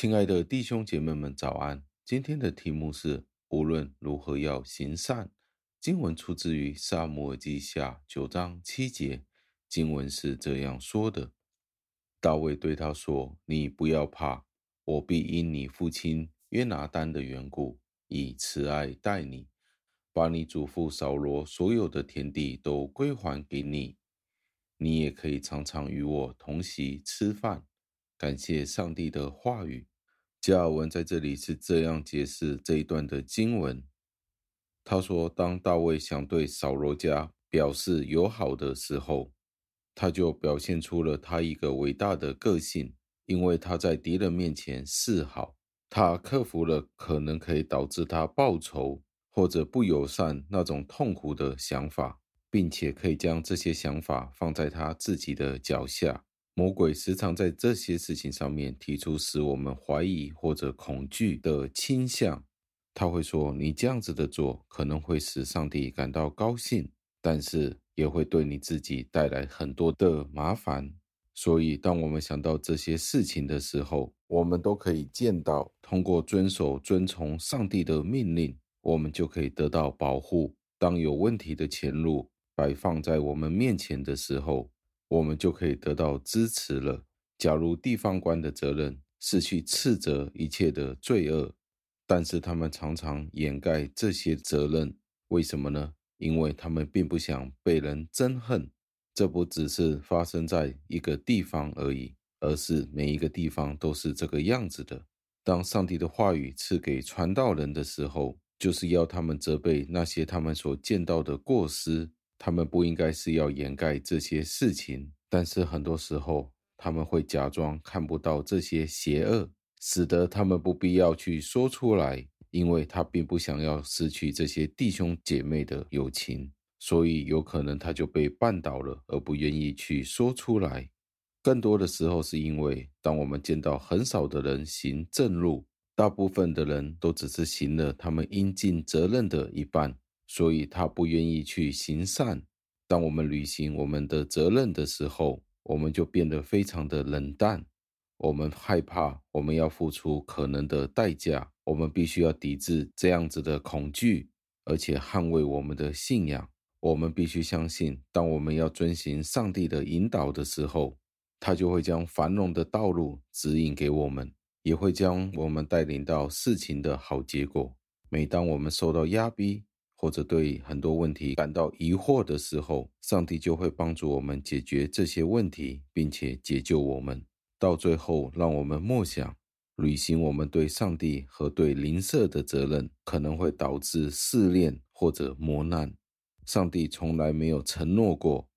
亲爱的弟兄姐妹们，早安！今天的题目是无论如何要行善。经文出自于撒母耳记下九章七节，经文是这样说的：大卫对他说：“你不要怕，我必因你父亲约拿单的缘故，以慈爱待你，把你祖父扫罗所有的田地都归还给你。你也可以常常与我同席吃饭。”感谢上帝的话语。加尔文在这里是这样解释这一段的经文。他说：“当大卫想对扫罗家表示友好的时候，他就表现出了他一个伟大的个性，因为他在敌人面前示好，他克服了可能可以导致他报仇或者不友善那种痛苦的想法，并且可以将这些想法放在他自己的脚下。”魔鬼时常在这些事情上面提出使我们怀疑或者恐惧的倾向。他会说：“你这样子的做可能会使上帝感到高兴，但是也会对你自己带来很多的麻烦。”所以，当我们想到这些事情的时候，我们都可以见到，通过遵守、遵从上帝的命令，我们就可以得到保护。当有问题的前路摆放在我们面前的时候，我们就可以得到支持了。假如地方官的责任是去斥责一切的罪恶，但是他们常常掩盖这些责任，为什么呢？因为他们并不想被人憎恨。这不只是发生在一个地方而已，而是每一个地方都是这个样子的。当上帝的话语赐给传道人的时候，就是要他们责备那些他们所见到的过失。他们不应该是要掩盖这些事情，但是很多时候他们会假装看不到这些邪恶，使得他们不必要去说出来，因为他并不想要失去这些弟兄姐妹的友情，所以有可能他就被绊倒了，而不愿意去说出来。更多的时候是因为，当我们见到很少的人行正路，大部分的人都只是行了他们应尽责任的一半。所以他不愿意去行善。当我们履行我们的责任的时候，我们就变得非常的冷淡。我们害怕，我们要付出可能的代价。我们必须要抵制这样子的恐惧，而且捍卫我们的信仰。我们必须相信，当我们要遵循上帝的引导的时候，他就会将繁荣的道路指引给我们，也会将我们带领到事情的好结果。每当我们受到压逼，或者对很多问题感到疑惑的时候，上帝就会帮助我们解决这些问题，并且解救我们。到最后，让我们默想，履行我们对上帝和对邻舍的责任，可能会导致试炼或者磨难。上帝从来没有承诺过，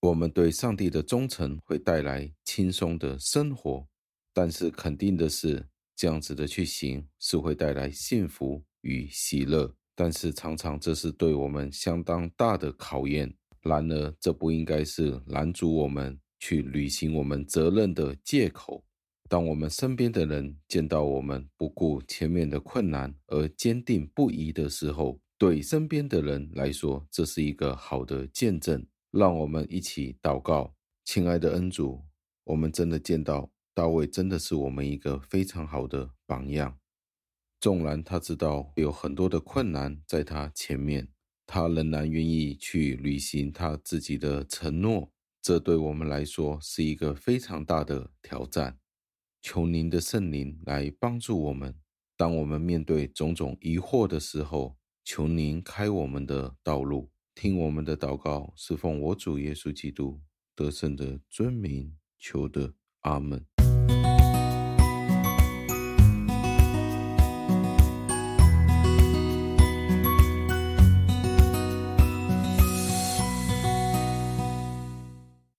我们对上帝的忠诚会带来轻松的生活。但是肯定的是，这样子的去行是会带来幸福与喜乐。但是常常这是对我们相当大的考验。然而，这不应该是拦阻我们去履行我们责任的借口。当我们身边的人见到我们不顾前面的困难而坚定不移的时候，对身边的人来说，这是一个好的见证。让我们一起祷告，亲爱的恩主，我们真的见到大卫真的是我们一个非常好的榜样。纵然他知道有很多的困难在他前面，他仍然愿意去履行他自己的承诺。这对我们来说是一个非常大的挑战。求您的圣灵来帮助我们，当我们面对种种疑惑的时候，求您开我们的道路，听我们的祷告，侍奉我主耶稣基督得胜的尊名求的，阿门。